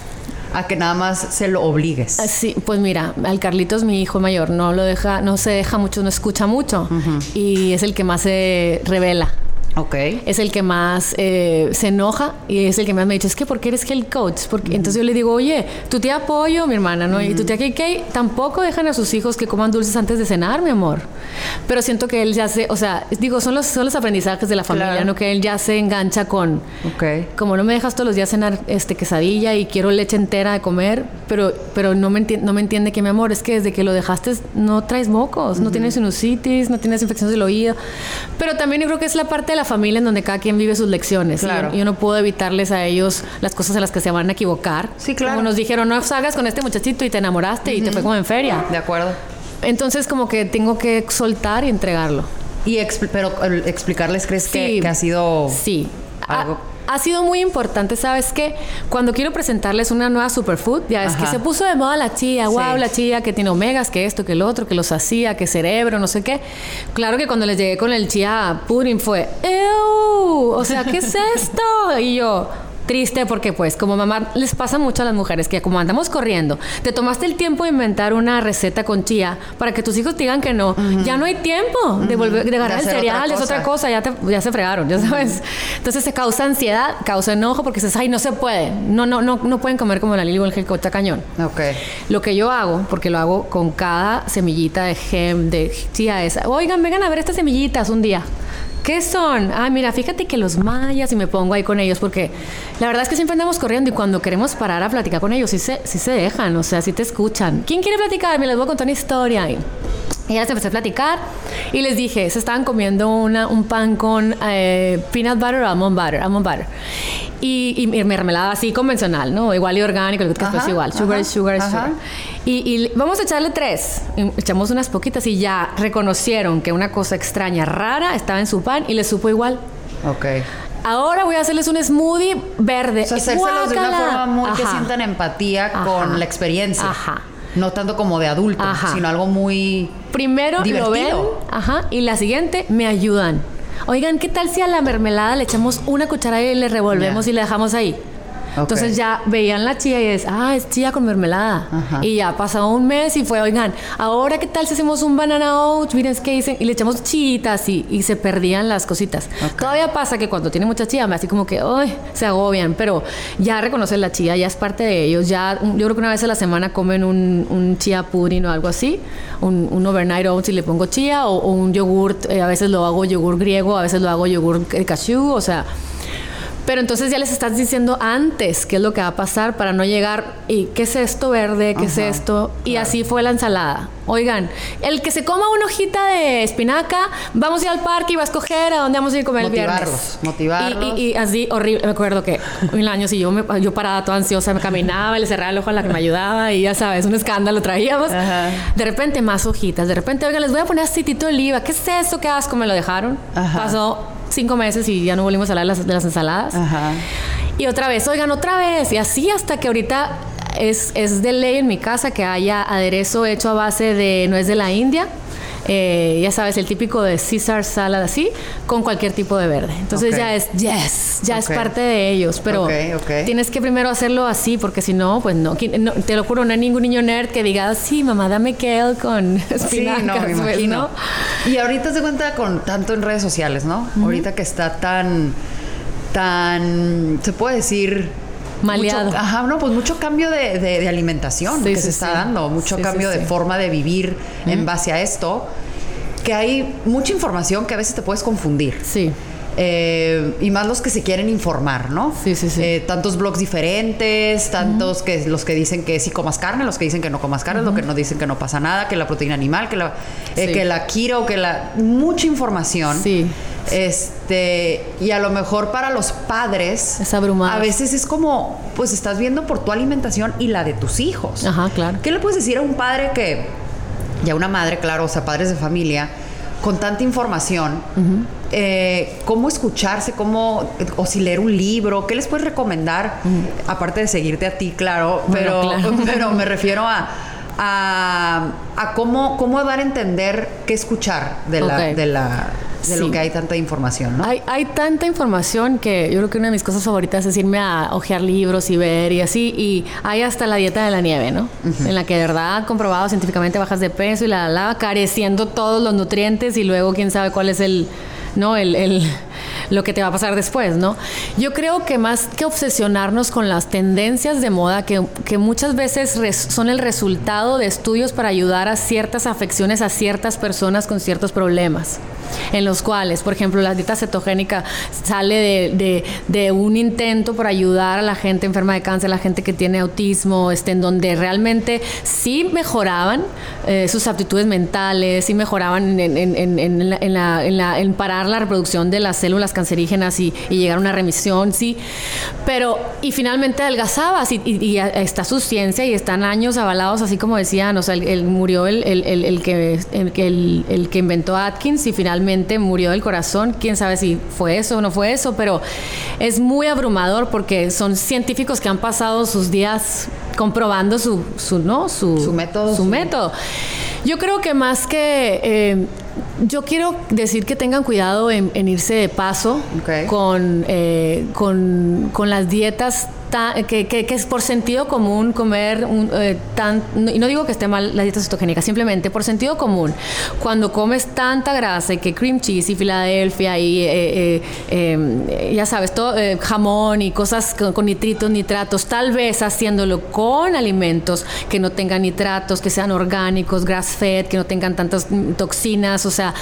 Speaker 1: A que nada más se lo obligues.
Speaker 2: Sí, pues mira, al Carlitos, mi hijo mayor, no lo deja, no se deja mucho, no escucha mucho uh -huh. y es el que más se revela.
Speaker 1: Ok.
Speaker 2: Es el que más eh, se enoja y es el que más me dice, es que ¿por qué eres el coach? Porque, uh -huh. Entonces yo le digo, oye, tu tía apoyo, mi hermana, ¿no? Uh -huh. Y tu tía KK tampoco dejan a sus hijos que coman dulces antes de cenar, mi amor. Pero siento que él ya se, o sea, digo, son los, son los aprendizajes de la familia, claro. ¿no? Que él ya se engancha con,
Speaker 1: okay.
Speaker 2: como no me dejas todos los días cenar este, quesadilla y quiero leche entera de comer, pero, pero no, me no me entiende que, mi amor, es que desde que lo dejaste no traes mocos, no tienes sinusitis, no tienes infecciones del oído. Pero también yo creo que es la parte de la familia en donde cada quien vive sus lecciones.
Speaker 1: Claro.
Speaker 2: Yo, yo, no puedo evitarles a ellos las cosas en las que se van a equivocar.
Speaker 1: Sí, claro.
Speaker 2: Como nos dijeron, no salgas con este muchachito y te enamoraste uh -huh. y te fue como en feria.
Speaker 1: De acuerdo.
Speaker 2: Entonces como que tengo que soltar y entregarlo.
Speaker 1: Y expl pero explicarles, ¿crees
Speaker 2: sí.
Speaker 1: que, que, ha sido
Speaker 2: sí.
Speaker 1: algo?
Speaker 2: Ha, sido muy importante, ¿sabes qué? Cuando quiero presentarles una nueva superfood, ya es que se puso de moda la chía, sí. wow, la chía que tiene omegas, que esto, que el otro, que los hacía, que cerebro, no sé qué. Claro que cuando les llegué con el chía pudding fue, ¡Ew! O sea, ¿qué es esto? Y yo, triste porque pues como mamá les pasa mucho a las mujeres que como andamos corriendo, te tomaste el tiempo de inventar una receta con chía para que tus hijos digan que no. Ya no hay tiempo de volver de agarrar el cereal, es otra cosa, ya, ya se fregaron, ya sabes. Entonces se causa ansiedad, causa enojo porque dices, ay, no se puede. No, no, no, no pueden comer como la Lili o el está cañón.
Speaker 1: Ok.
Speaker 2: Lo que yo hago, porque lo hago con cada semillita de gem, de chía esa. Oigan, vengan a ver estas semillitas un día. ¿Qué son? Ah, mira, fíjate que los mayas y me pongo ahí con ellos porque la verdad es que siempre andamos corriendo y cuando queremos parar a platicar con ellos sí se, sí se dejan, o sea, sí te escuchan. ¿Quién quiere platicar? Me les voy a contar una historia. Y ya les empecé a platicar y les dije, se estaban comiendo una, un pan con eh, peanut butter o almond butter, almond butter. Y, y mermelada así convencional, ¿no? Igual y orgánico, que es igual. Sugar, sugar, sugar. Y, vamos a echarle tres. echamos unas poquitas y ya reconocieron que una cosa extraña, rara, estaba en su pan y les supo igual.
Speaker 1: Ok.
Speaker 2: Ahora voy a hacerles un smoothie verde.
Speaker 1: O sea, hacérselos de una forma muy que sientan empatía con la experiencia. Ajá. No tanto como de adulto, sino algo muy
Speaker 2: Primero lo ven, ajá, y la siguiente me ayudan. Oigan, ¿qué tal si a la mermelada le echamos una cucharada y le revolvemos y le dejamos ahí? Entonces ya veían la chía y es, ah, es chía con mermelada. Y ya pasó un mes y fue, oigan, ahora qué tal si hacemos un banana oat, miren qué dicen, y le echamos chitas y, y se perdían las cositas. Todavía pasa que cuando tiene mucha chía, así como que, ay, se agobian, pero ya reconocen la chía, ya es parte de ellos. Ya, yo creo que una vez a la semana comen un, un chía pudding o algo así, un, un overnight oats y le pongo chía, o, un yogurt, eh, a veces lo hago yogur griego, a veces lo hago yogur cashew, o sea, pero entonces ya les estás diciendo antes qué es lo que va a pasar para no llegar y qué es esto verde, qué es esto. Y así fue la ensalada. Oigan, el que se coma una hojita de espinaca, vamos a ir al parque y va a escoger a dónde vamos a ir a comer el viernes.
Speaker 1: Motivarlos,
Speaker 2: y, y, así horrible. Me acuerdo que un año si yo, me, yo parada toda ansiosa, me caminaba y le cerraba el ojo a la que me ayudaba y ya sabes, un escándalo traíamos. De repente más hojitas, de repente, oigan, les voy a poner aceitito de oliva. ¿Qué es eso? ¿Qué asco? Me lo dejaron. Pasó cinco meses y ya no volvimos a hablar de las, ensaladas. Y otra vez, oigan, otra vez. Y así hasta que ahorita es, es de ley en mi casa que haya aderezo hecho a base de nuez de la India eh, ya sabes, el típico de Caesar salad así, con cualquier tipo de verde. Entonces ya es, yes, ya es parte de ellos, pero tienes que primero hacerlo así, porque si no, pues no, te lo juro, no hay ningún niño nerd que diga, sí, mamá, dame kale con espinacas, no, me pues, imagino.
Speaker 1: Y ahorita se cuenta con tanto en redes sociales, ¿no? Ahorita que está tan, tan, se puede decir
Speaker 2: Maleado.
Speaker 1: ajá, no, pues mucho cambio de, alimentación que se está dando, mucho cambio de forma de vivir en base a esto, que hay mucha información que a veces te puedes confundir.
Speaker 2: Sí.
Speaker 1: Eh, y más los que se quieren informar, ¿no?
Speaker 2: Sí, sí, sí.
Speaker 1: Eh, tantos blogs diferentes, tantos que los que dicen que sí comas carne, los que dicen que no comas carne, los que no dicen que no pasa nada, que la proteína animal, que la, eh, que la keto, que la... Mucha información.
Speaker 2: Sí.
Speaker 1: Este, y a lo mejor para los padres,
Speaker 2: es abrumado.
Speaker 1: A veces es como, pues estás viendo por tu alimentación y la de tus hijos.
Speaker 2: Ajá, claro.
Speaker 1: ¿Qué le puedes decir a un padre que, y a una madre, claro, o sea, padres de familia, con tanta información, eh, cómo escucharse, cómo, o si leer un libro, ¿qué les puedes recomendar? Aparte de seguirte a ti, claro, pero, pero me refiero a, a, cómo, cómo dar a entender qué escuchar de la, de la de lo que hay tanta información, ¿no?
Speaker 2: Hay, hay tanta información que yo creo que una de mis cosas favoritas es irme a ojear libros y ver y así. Y hay hasta la dieta de la nieve, ¿no? En la que de verdad comprobado científicamente bajas de peso y la la careciendo todos los nutrientes y luego quién sabe cuál es el, ¿no? el, el lo que te va a pasar después, ¿no? Yo creo que más que obsesionarnos con las tendencias de moda, que, que muchas veces son el resultado de estudios para ayudar a ciertas afecciones a ciertas personas con ciertos problemas en los cuales, por ejemplo, la dieta cetogénica sale de, de, un intento por ayudar a la gente enferma de cáncer, a la gente que tiene autismo, este, en donde realmente sí mejoraban eh, sus aptitudes mentales, sí mejoraban en, en, en, en la, parar la reproducción de las células cancerígenas y, llegar a una remisión, sí, pero y finalmente adelgazabas y, y, está su ciencia y están años avalados, así como decían, o sea, el, murió el, el, el, que, el, el, que inventó Atkins y finalmente murió del corazón, quién sabe si fue eso o no fue eso, pero es muy abrumador porque son científicos que han pasado sus días comprobando su, su, ¿no?
Speaker 1: su, método.
Speaker 2: Su método. Yo creo que más que... Eh, yo quiero decir que tengan cuidado en, irse de paso con, eh, con, con las dietas que, que, es por sentido común comer eh, tan, y no digo que esté mal la dieta cetogénica, simplemente por sentido común, cuando comes tanta grasa y que cream cheese y Filadelfia y eh, eh, em, ya sabes, todo, jamón y cosas con, nitritos, nitratos, tal vez haciéndolo con alimentos que no tengan nitratos, que sean orgánicos, grass fed, que no tengan tantas toxinas, o sea,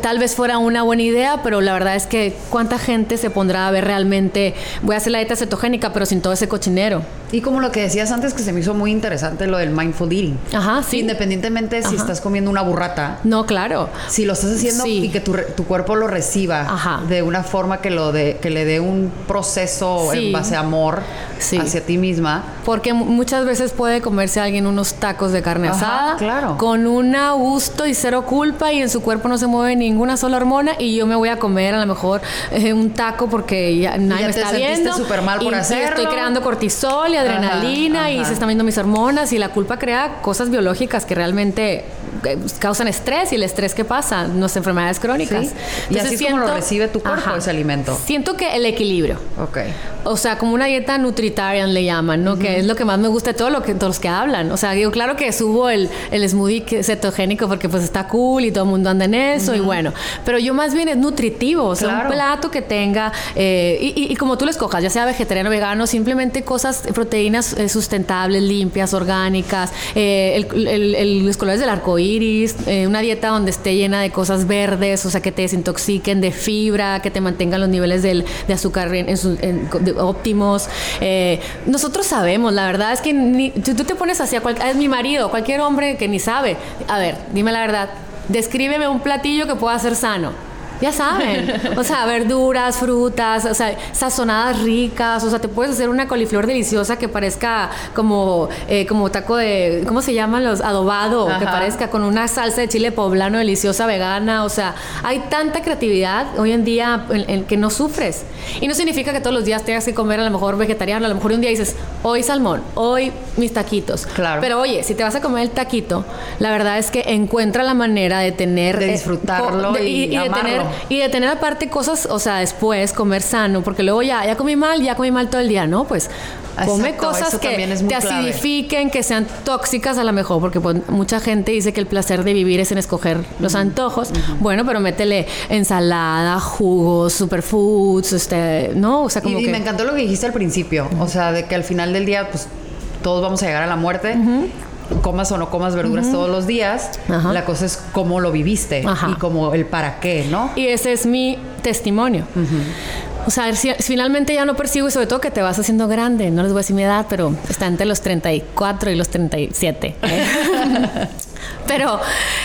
Speaker 2: tal vez fuera una buena idea, pero la verdad es que cuánta gente se pondrá a ver realmente, voy a hacer la dieta cetogénica, pero sin todo ese cochinero.
Speaker 1: Y como lo que decías antes, que se me hizo muy interesante lo del mindful eating.
Speaker 2: Ajá, sí.
Speaker 1: Independientemente si estás comiendo una burrata.
Speaker 2: No, claro.
Speaker 1: Si lo estás haciendo y que tu, cuerpo lo reciba de una forma que, lo de, que le dé un proceso en base a amor hacia ti misma.
Speaker 2: Porque muchas veces puede comerse alguien unos tacos de carne asada.
Speaker 1: Claro.
Speaker 2: Con un gusto y cero culpa y en su cuerpo no se mueve ninguna sola hormona y yo me voy a comer a lo mejor eh, un taco porque ya nadie me está viendo.
Speaker 1: súper mal por hacerlo.
Speaker 2: Estoy creando cortisol adrenalina y se están viendo mis hormonas y la culpa crea cosas biológicas que realmente causan estrés y el estrés que pasa, nuestras enfermedades crónicas.
Speaker 1: y así es como lo recibe tu cuerpo ese alimento.
Speaker 2: Siento que el equilibrio.
Speaker 1: Ok.
Speaker 2: O sea, como una dieta nutritarian le llaman, ¿no? Que es lo que más me gusta de todo lo que, todos los que hablan. O sea, digo, claro que subo el, el smoothie cetogénico porque pues está cool y todo el mundo anda en eso y bueno. Pero yo más bien es nutritivo, o sea, un plato que tenga, eh, y, y, como tú lo escojas, ya sea vegetariano vegano, simplemente cosas, proteínas eh, sustentables, limpias, orgánicas, el, el, los colores del arco iris, eh, una dieta donde esté llena de cosas verdes, o sea, que te desintoxiquen de fibra, que te mantengan los niveles de azúcar en, óptimos. Eh, nosotros sabemos, la verdad es que ni, tú, te pones así, a es mi marido, cualquier hombre que ni sabe. A ver, dime la verdad, descríbeme un platillo que pueda ser sano ya saben. O sea, verduras, frutas, o sea, sazonadas ricas. O sea, te puedes hacer una coliflor deliciosa que parezca como, eh, como taco de, ¿cómo se llaman los? Adobado, que parezca con una salsa de chile poblano deliciosa, vegana. O sea, hay tanta creatividad hoy en día en, que no sufres. Y no significa que todos los días tengas que comer a lo mejor vegetariano. A lo mejor un día dices, hoy salmón, hoy mis taquitos.
Speaker 1: Claro.
Speaker 2: Pero oye, si te vas a comer el taquito, la verdad es que encuentra la manera de tener...
Speaker 1: De disfrutarlo y, de
Speaker 2: tener y de tener aparte cosas, o sea, después comer sano, porque luego ya, ya comí mal, ya comí mal todo el día, ¿no? Pues come cosas que te acidifiquen, que sean tóxicas a lo mejor, porque pues, mucha gente dice que el placer de vivir es en escoger los antojos. Bueno, pero métele ensalada, jugos, superfoods, este, ¿no? O sea, como
Speaker 1: y, me encantó lo que dijiste al principio, o sea, de que al final del día, pues todos vamos a llegar a la muerte comas o no comas verduras todos los días, la cosa es cómo lo viviste y como el para qué, ¿no?
Speaker 2: Y ese es mi testimonio. O sea, si, finalmente ya no persigo y sobre todo que te vas haciendo grande, no les voy a decir mi edad, pero está entre los 34 y los 37. ¿eh? Pero,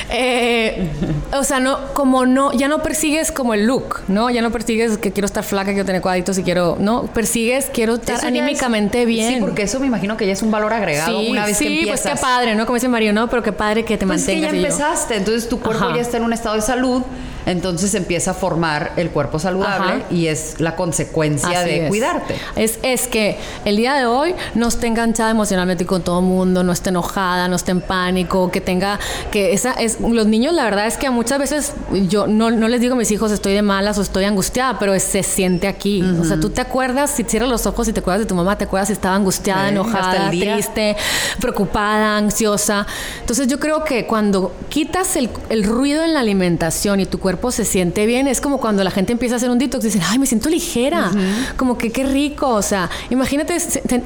Speaker 2: eh, o sea, no, como no, ya no persigues como el look, ¿no? Ya no persigues que quiero estar flaca, quiero tener cuadritos y quiero, no, persigues, quiero estar anímicamente bien.
Speaker 1: Sí, porque eso me imagino que ya es un valor agregado una vez que empiezas.
Speaker 2: Sí, pues qué padre, ¿no? Como dice Mario, no, pero qué padre que te pues mantengas.
Speaker 1: Ya empezaste, entonces tu cuerpo ya está en un estado de salud entonces empieza a formar el cuerpo saludable y es la consecuencia de cuidarte.
Speaker 2: Es, es que el día de hoy no esté enganchada emocionalmente con todo el mundo, no esté enojada, no esté en pánico, que tenga, que esa es, los niños la verdad es que muchas veces yo no, no les digo a mis hijos estoy de malas o estoy angustiada, pero se siente aquí. O sea, tú te acuerdas, si cierras los ojos y te acuerdas de tu mamá, te acuerdas si estaba angustiada, enojada, triste, preocupada, ansiosa. Entonces yo creo que cuando quitas el, el ruido en la alimentación y tu cuerpo cuerpo se siente bien. Es como cuando la gente empieza a hacer un detox dicen, ay, me siento ligera. Como que qué rico. O sea, imagínate,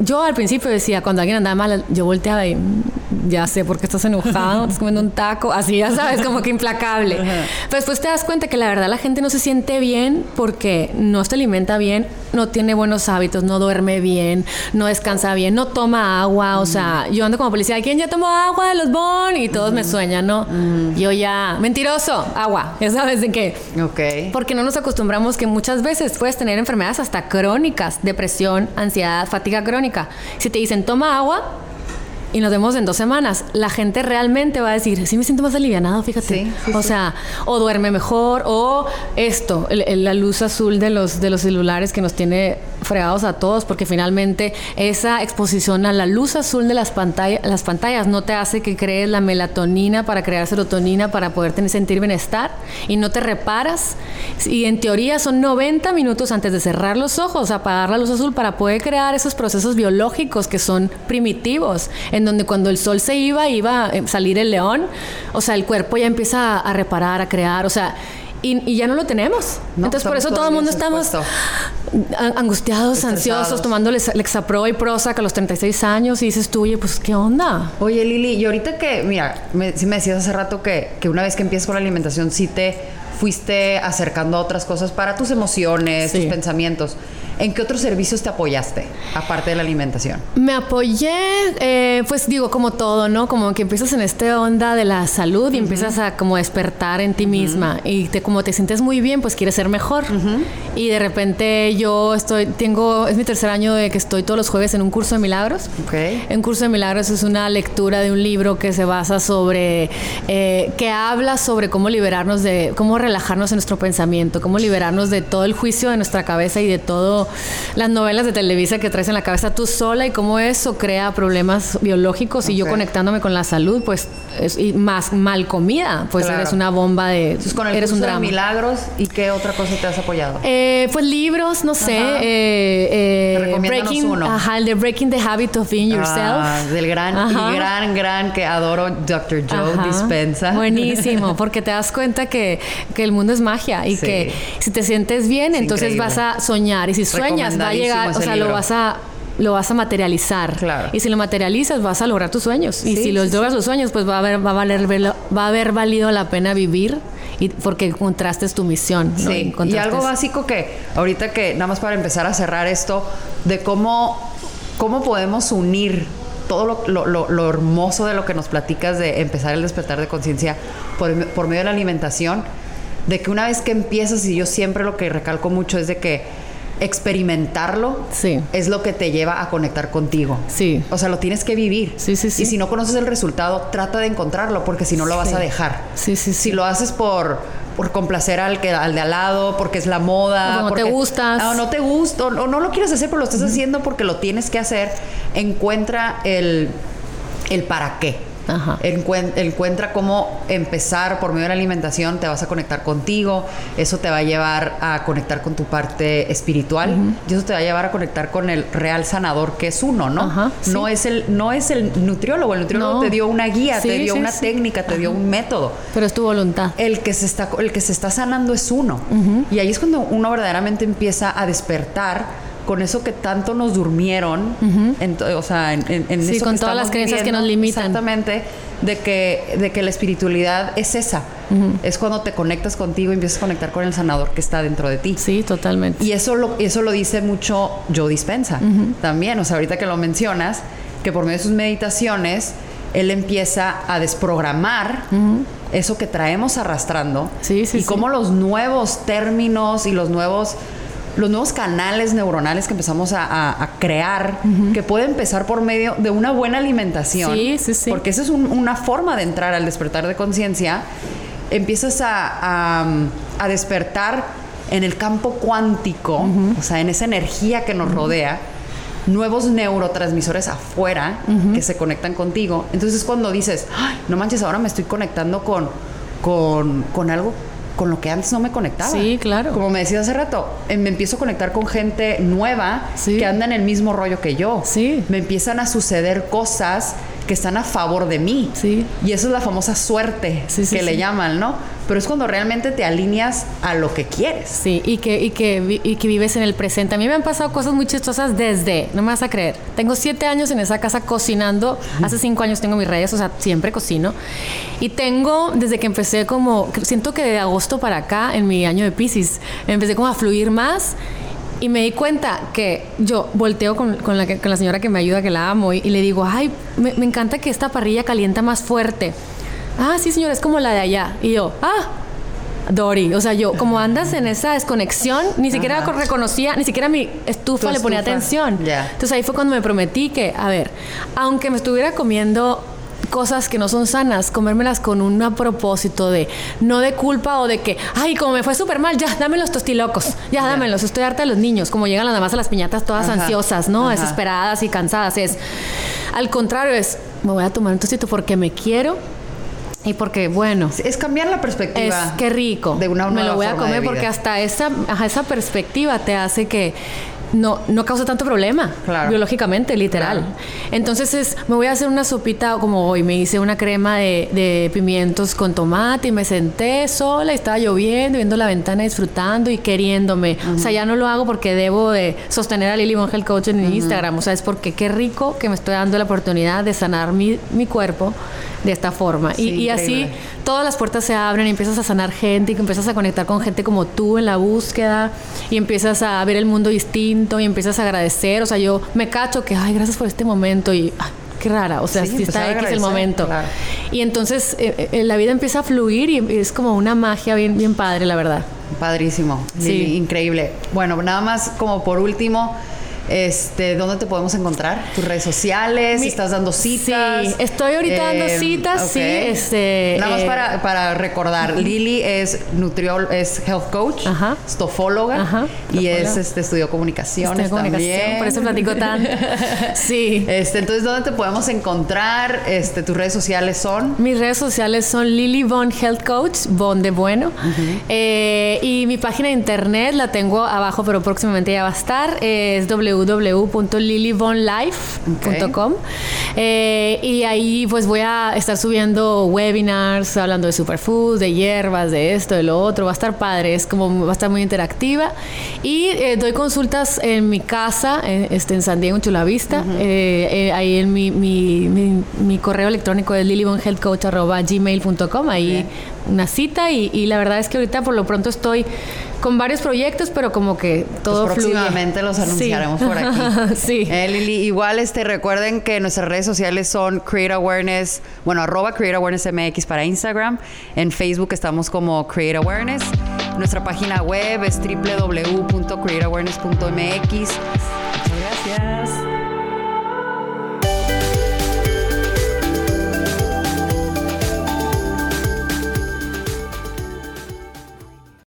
Speaker 2: yo al principio decía, cuando alguien andaba mal, yo volteaba y mm, ya sé por qué estás enojado, estás comiendo un taco, así ya sabes, como que implacable. Pero después te das cuenta que la verdad la gente no se siente bien porque no se alimenta bien, no tiene buenos hábitos, no duerme bien, no descansa bien, no toma agua. O sea, yo ando como policía, ¿quién ya tomó agua de los bon? Y todos me sueñan, ¿no? Yo ya, mentiroso, agua, ya sabes de qué.
Speaker 1: Ok.
Speaker 2: Porque no nos acostumbramos que muchas veces puedes tener enfermedades hasta crónicas, depresión, ansiedad, fatiga crónica. Si te dicen toma agua, y nos vemos en dos semanas, la gente realmente va a decir, sí me siento más alivianado, fíjate. o sea, o duerme mejor, o esto, la luz azul de los, de los celulares que nos tiene fregados a todos, porque finalmente esa exposición a la luz azul de las, pantallas las pantallas no te hace que crees la melatonina para crear serotonina para poder sentir bienestar y no te reparas. Y en teoría son 90 minutos antes de cerrar los ojos, apagar la luz azul para poder crear esos procesos biológicos que son primitivos, en donde cuando el sol se iba, iba a salir el león, o sea, el cuerpo ya empieza a reparar, a crear, o sea, y, ya no lo tenemos. Entonces, por eso todo el mundo estamos angustiados, ansiosos, tomando Lexapro y Prozac a los 36 años y dices tú, oye, pues, ¿qué onda?
Speaker 1: Oye, Lili, y ahorita que, mira, me, sí me decías hace rato que, que una vez que empiezas con la alimentación, sí te fuiste acercando a otras cosas para tus emociones, tus pensamientos. ¿En qué otros servicios te apoyaste, aparte de la alimentación?
Speaker 2: Me apoyé, eh, pues digo, como todo, ¿no? Como que empiezas en esta onda de la salud y empiezas a como despertar en ti misma. Y te, como te sientes muy bien, pues quieres ser mejor. Y de repente yo estoy, tengo, es mi tercer año de que estoy todos los jueves en un curso de milagros.
Speaker 1: Okay.
Speaker 2: Un curso de milagros es una lectura de un libro que se basa sobre, eh, que habla sobre cómo liberarnos de, cómo relajarnos en nuestro pensamiento, cómo liberarnos de todo el juicio de nuestra cabeza y de todo las novelas de Televisa que traes en la cabeza tú sola y cómo eso crea problemas biológicos y yo conectándome con la salud, pues es, y más mal comida, pues eres una bomba de
Speaker 1: con el
Speaker 2: eres
Speaker 1: un drama. De milagros y qué otra cosa te has apoyado?
Speaker 2: Eh, pues libros, no sé, eh, eh, breaking, uno. Ajá, el de Breaking the Habit of Being Yourself. Ah,
Speaker 1: del gran y gran gran que adoro Dr. Joe Dispensa.
Speaker 2: Buenísimo, porque te das cuenta que, que el mundo es magia y que si te sientes bien, entonces vas a soñar y si sueñas va a llegar, o sea, lo vas a lo vas a materializar.
Speaker 1: Claro.
Speaker 2: Y si lo materializas, vas a lograr tus sueños. y si los logras los sueños, pues va a haber, va a valer, va a haber valido la pena vivir y porque encontraste tu misión.
Speaker 1: Sí. Y algo básico que ahorita que nada más para empezar a cerrar esto de cómo cómo podemos unir todo lo, lo, hermoso de lo que nos platicas de empezar el despertar de conciencia por, por medio de la alimentación, de que una vez que empiezas, y yo siempre lo que recalco mucho es de que experimentarlo
Speaker 2: sí.
Speaker 1: es lo que te lleva a conectar contigo.
Speaker 2: Sí.
Speaker 1: O sea, lo tienes que vivir.
Speaker 2: Sí, sí, sí.
Speaker 1: Y si no conoces el resultado, trata de encontrarlo, porque si no lo vas a dejar.
Speaker 2: Sí, sí,
Speaker 1: Si lo haces por, por complacer al, que, al de al lado, porque es la moda.
Speaker 2: O
Speaker 1: no
Speaker 2: te gustas.
Speaker 1: O no te gusta, o, no lo quieres hacer, pero lo estás haciendo porque lo tienes que hacer. Encuentra el, el para qué. Encuentra cómo empezar por medio de la alimentación, te vas a conectar contigo, eso te va a llevar a conectar con tu parte espiritual y eso te va a llevar a conectar con el real sanador que es uno, ¿no? No es el no es el nutriólogo, el nutriólogo te dio una guía, te dio una técnica, te dio un método.
Speaker 2: Pero es tu voluntad.
Speaker 1: El que se está el que se está sanando es uno. Y ahí es cuando uno verdaderamente empieza a despertar con eso que tanto nos durmieron, o sea, en,
Speaker 2: sí, con todas las creencias que nos limitan.
Speaker 1: Exactamente, de que, de que la espiritualidad es esa. Es cuando te conectas contigo y empiezas a conectar con el sanador que está dentro de ti.
Speaker 2: Sí, totalmente.
Speaker 1: Y eso lo, eso lo dice mucho Joe Dispensa también. O sea, ahorita que lo mencionas, que por medio de sus meditaciones, él empieza a desprogramar eso que traemos arrastrando.
Speaker 2: Sí, sí,
Speaker 1: y cómo los nuevos términos y los nuevos los nuevos canales neuronales que empezamos a, crear, que puede empezar por medio de una buena alimentación.
Speaker 2: Sí, sí, sí.
Speaker 1: Porque esa es una forma de entrar al despertar de conciencia. Empiezas a, despertar en el campo cuántico, o sea, en esa energía que nos rodea, nuevos neurotransmisores afuera que se conectan contigo. Entonces cuando dices, Ay, no manches, ahora me estoy conectando con, con, con algo con lo que antes no me conectaba.
Speaker 2: Sí, claro.
Speaker 1: Como me decía hace rato, eh, me empiezo a conectar con gente nueva que anda en el mismo rollo que yo.
Speaker 2: Sí.
Speaker 1: Me empiezan a suceder cosas que están a favor de mí.
Speaker 2: Sí.
Speaker 1: Y eso es la famosa suerte que le llaman, ¿no? Pero es cuando realmente te alineas a lo que quieres.
Speaker 2: Sí, y que, y que, y que vives en el presente. A mí me han pasado cosas muy chistosas desde, no me vas a creer, tengo siete años en esa casa cocinando, hace cinco años tengo mis redes, o sea, siempre cocino. Y tengo, desde que empecé como, siento que de agosto para acá, en mi año de Pisces, empecé como a fluir más y me di cuenta que yo volteo con, con, la, con la, señora que me ayuda, que la amo, y, le digo, ay, me, me, encanta que esta parrilla calienta más fuerte. Ah, sí, señora, es como la de allá. Y yo, ah, Dori. O sea, yo, como andas en esa desconexión, ni siquiera reconocía, ni siquiera mi estufa, le ponía atención. Entonces ahí fue cuando me prometí que, a ver, aunque me estuviera comiendo cosas que no son sanas, comérmelas con un propósito de no de culpa o de que, ay, como me fue súper mal, ya, dame los tostilocos, ya, dámelos, estoy harta de los niños, como llegan las mamás a las piñatas todas ansiosas, ¿no? Desesperadas y cansadas. Es, al contrario, es, me voy a tomar un tostito porque me quiero y porque, bueno.
Speaker 1: Es cambiar la perspectiva.
Speaker 2: Es que rico. De una Me lo voy a comer porque hasta esa, esa perspectiva te hace que no, no causa tanto problema biológicamente, literal. Entonces es, me voy a hacer una sopita como hoy, me hice una crema de, pimientos con tomate y me senté sola y estaba lloviendo, viendo la ventana, disfrutando y queriéndome. O sea, ya no lo hago porque debo de sostener a Lily Von Health Coach en Instagram, o sea, es porque qué rico que me estoy dando la oportunidad de sanar mi, mi cuerpo de esta forma. y, así todas las puertas se abren y empiezas a sanar gente y empiezas a conectar con gente como tú en la búsqueda y empiezas a ver el mundo distinto y empiezas a agradecer. O sea, yo me cacho que, ay, gracias por este momento y... qué rara, o sea, si está X el momento. Y entonces eh, eh, la vida empieza a fluir y es como una magia bien, bien padre, la verdad.
Speaker 1: Padrísimo, sí. increíble. Bueno, nada más como por último, este, ¿Dónde te podemos encontrar? ¿Tus redes sociales? ¿Estás dando citas?
Speaker 2: Sí, estoy ahorita dando eh, citas, sí. Este,
Speaker 1: Nada más eh, para, para, recordar, Lili es nutriol, es health coach, Ajá. estofóloga Ajá. y es este estudió comunicaciones comunicación, también.
Speaker 2: Por eso platico tanto. sí.
Speaker 1: Este, entonces, ¿dónde te podemos encontrar? Este, tus redes sociales son?
Speaker 2: Mis redes sociales son Lili Von Health Coach, Von de bueno. eh, y mi página de internet la tengo abajo, pero próximamente ya va a estar. Es w www.lilybonlife.com eh, y ahí pues voy a estar subiendo webinars hablando de superfoods, de hierbas, de esto, de lo otro. Va a estar padre, es como va a estar muy interactiva. Y eh, doy consultas en mi casa, eh, este, en San Diego, en Chulavista. ahí en mi, mi, mi, correo electrónico es lilybonhealthcoach.gmail.com. Ahí una cita y, la verdad es que ahorita por lo pronto estoy con varios proyectos, pero como que todo
Speaker 1: pues próximamente los anunciaremos por aquí.
Speaker 2: sí.
Speaker 1: Eh, Lili, igual este, recuerden que nuestras redes sociales son Create Awareness, bueno, arroba Create Awareness MX para Instagram. En Facebook estamos como Create Awareness. Nuestra página web es www.createawareness.mx. Muchas gracias.